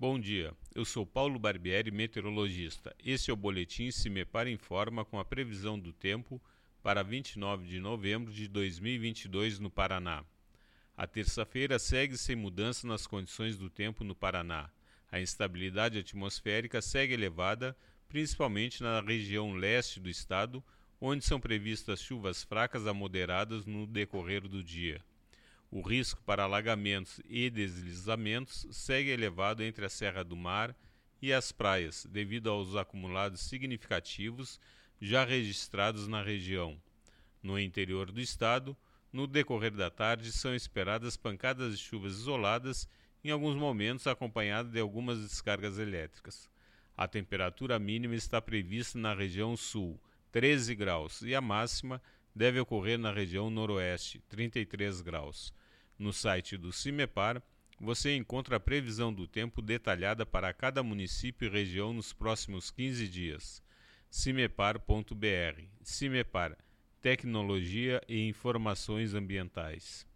Bom dia, eu sou Paulo Barbieri, meteorologista. Este é o Boletim Se Me Para Informa com a previsão do tempo para 29 de novembro de 2022 no Paraná. A terça-feira segue sem mudança nas condições do tempo no Paraná. A instabilidade atmosférica segue elevada, principalmente na região leste do estado, onde são previstas chuvas fracas a moderadas no decorrer do dia. O risco para alagamentos e deslizamentos segue elevado entre a Serra do Mar e as praias, devido aos acumulados significativos já registrados na região. No interior do estado, no decorrer da tarde, são esperadas pancadas de chuvas isoladas, em alguns momentos acompanhadas de algumas descargas elétricas. A temperatura mínima está prevista na região sul, 13 graus, e a máxima deve ocorrer na região noroeste, 33 graus. No site do CIMEPAR, você encontra a previsão do tempo detalhada para cada município e região nos próximos 15 dias. cimepar.br. CIMEPAR Tecnologia e Informações Ambientais.